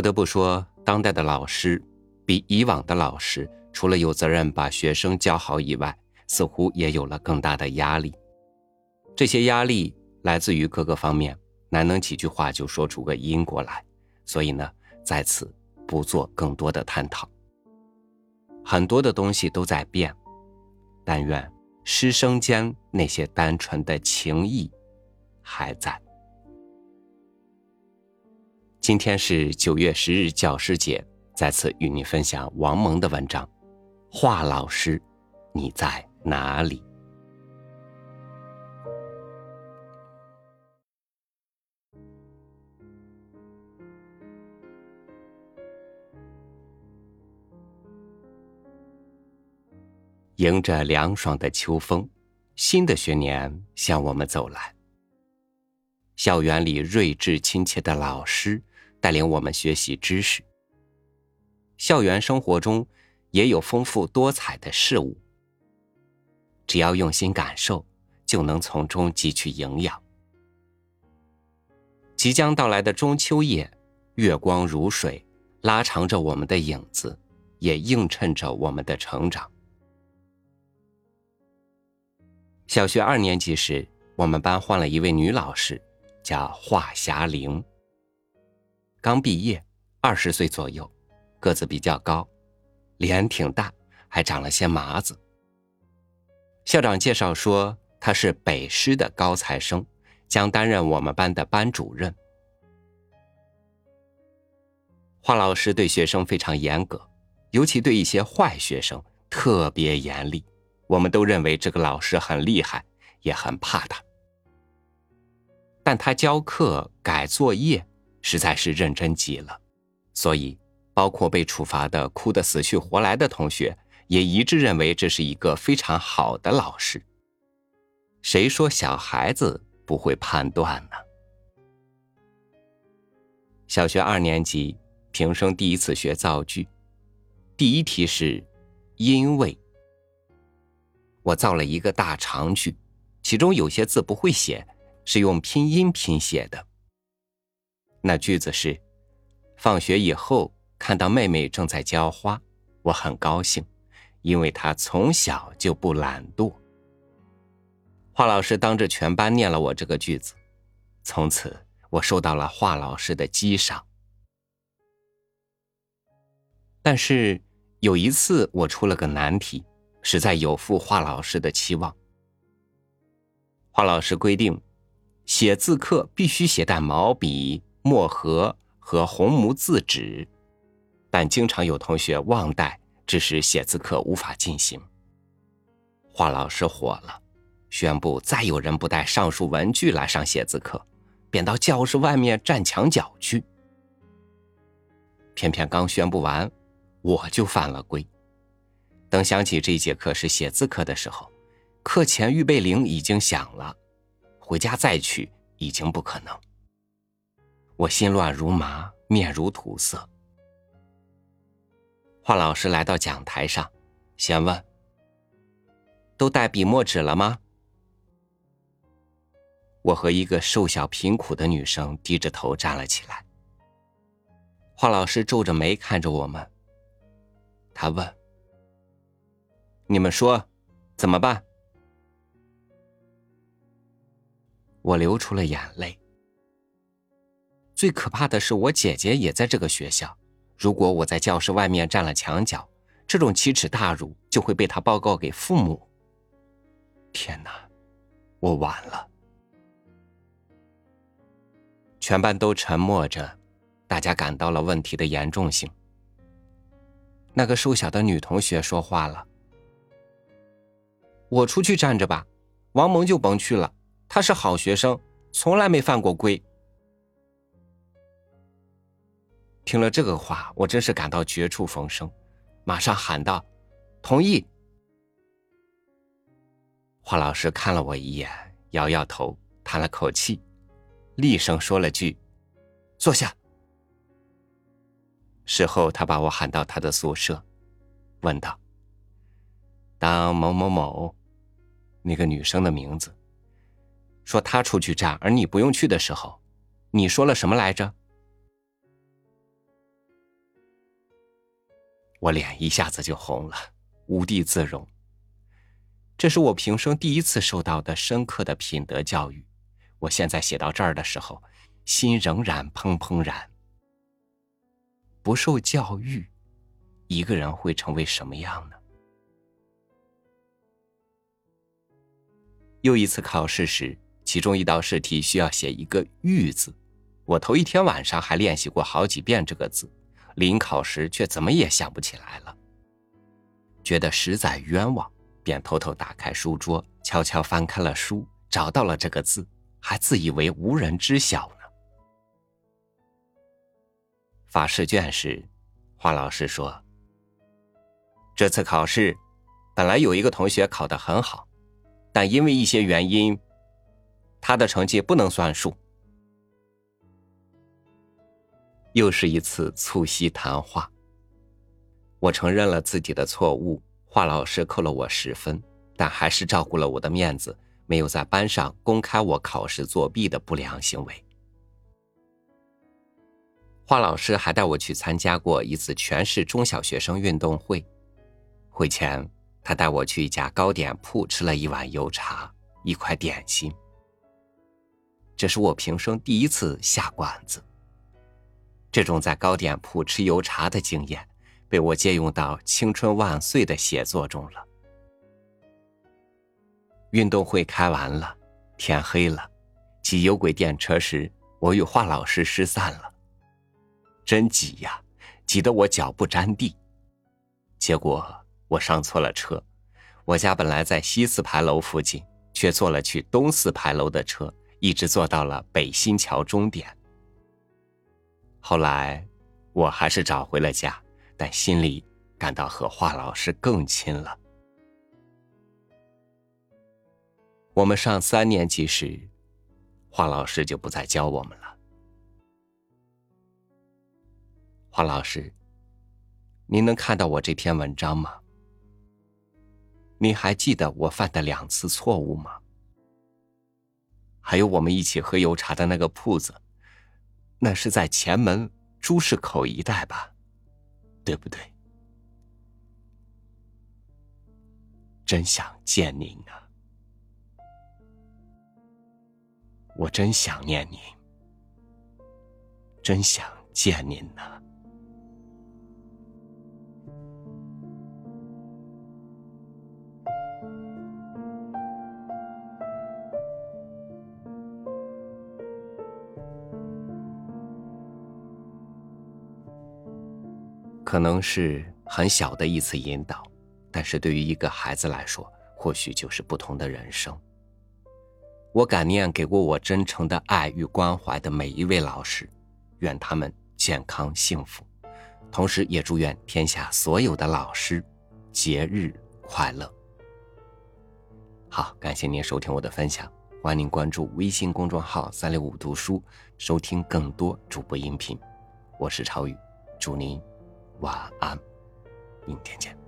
不得不说，当代的老师比以往的老师，除了有责任把学生教好以外，似乎也有了更大的压力。这些压力来自于各个方面，难能几句话就说出个因果来。所以呢，在此不做更多的探讨。很多的东西都在变，但愿师生间那些单纯的情谊还在。今天是九月十日教师节，在此与你分享王蒙的文章。华老师，你在哪里？迎着凉爽的秋风，新的学年向我们走来。校园里睿智亲切的老师带领我们学习知识。校园生活中也有丰富多彩的事物。只要用心感受，就能从中汲取营养。即将到来的中秋夜，月光如水，拉长着我们的影子，也映衬着我们的成长。小学二年级时，我们班换了一位女老师，叫华霞玲。刚毕业，二十岁左右，个子比较高，脸挺大，还长了些麻子。校长介绍说，他是北师的高材生，将担任我们班的班主任。华老师对学生非常严格，尤其对一些坏学生特别严厉。我们都认为这个老师很厉害，也很怕他。但他教课、改作业实在是认真极了，所以包括被处罚的哭得死去活来的同学，也一致认为这是一个非常好的老师。谁说小孩子不会判断呢？小学二年级，平生第一次学造句，第一题是“因为”。我造了一个大长句，其中有些字不会写，是用拼音拼写的。那句子是：放学以后看到妹妹正在浇花，我很高兴，因为她从小就不懒惰。华老师当着全班念了我这个句子，从此我受到了华老师的激赏。但是有一次我出了个难题。实在有负华老师的期望。华老师规定，写字课必须携带毛笔、墨盒和红木字纸，但经常有同学忘带，致使写字课无法进行。华老师火了，宣布再有人不带上述文具来上写字课，便到教室外面站墙角去。偏偏刚宣布完，我就犯了规。等想起这节课是写字课的时候，课前预备铃已经响了，回家再去已经不可能。我心乱如麻，面如土色。华老师来到讲台上，先问：“都带笔墨纸了吗？”我和一个瘦小贫苦的女生低着头站了起来。华老师皱着眉看着我们，他问。你们说，怎么办？我流出了眼泪。最可怕的是，我姐姐也在这个学校。如果我在教室外面站了墙角，这种奇耻大辱就会被她报告给父母。天哪，我完了！全班都沉默着，大家感到了问题的严重性。那个瘦小的女同学说话了。我出去站着吧，王蒙就甭去了。他是好学生，从来没犯过规。听了这个话，我真是感到绝处逢生，马上喊道：“同意。”华老师看了我一眼，摇摇头，叹了口气，厉声说了句：“坐下。”事后，他把我喊到他的宿舍，问道：“当某某某。”那个女生的名字，说她出去站，而你不用去的时候，你说了什么来着？我脸一下子就红了，无地自容。这是我平生第一次受到的深刻的品德教育。我现在写到这儿的时候，心仍然怦怦然。不受教育，一个人会成为什么样呢？又一次考试时，其中一道试题需要写一个“玉”字，我头一天晚上还练习过好几遍这个字，临考时却怎么也想不起来了，觉得实在冤枉，便偷偷打开书桌，悄悄翻开了书，找到了这个字，还自以为无人知晓呢。发试卷时，华老师说：“这次考试，本来有一个同学考得很好。”但因为一些原因，他的成绩不能算数。又是一次促膝谈话。我承认了自己的错误，华老师扣了我十分，但还是照顾了我的面子，没有在班上公开我考试作弊的不良行为。华老师还带我去参加过一次全市中小学生运动会，会前。他带我去一家糕点铺吃了一碗油茶，一块点心。这是我平生第一次下馆子。这种在糕点铺吃油茶的经验，被我借用到《青春万岁》的写作中了。运动会开完了，天黑了，挤有轨电车时，我与华老师失散了。真挤呀，挤得我脚不沾地。结果。我上错了车，我家本来在西四牌楼附近，却坐了去东四牌楼的车，一直坐到了北新桥终点。后来，我还是找回了家，但心里感到和华老师更亲了。我们上三年级时，华老师就不再教我们了。华老师，您能看到我这篇文章吗？你还记得我犯的两次错误吗？还有我们一起喝油茶的那个铺子，那是在前门朱市口一带吧？对不对？真想见您啊！我真想念您，真想见您呢。可能是很小的一次引导，但是对于一个孩子来说，或许就是不同的人生。我感念给过我真诚的爱与关怀的每一位老师，愿他们健康幸福，同时也祝愿天下所有的老师节日快乐。好，感谢您收听我的分享，欢迎您关注微信公众号“三六五读书”，收听更多主播音频。我是超宇，祝您。晚安，明天见。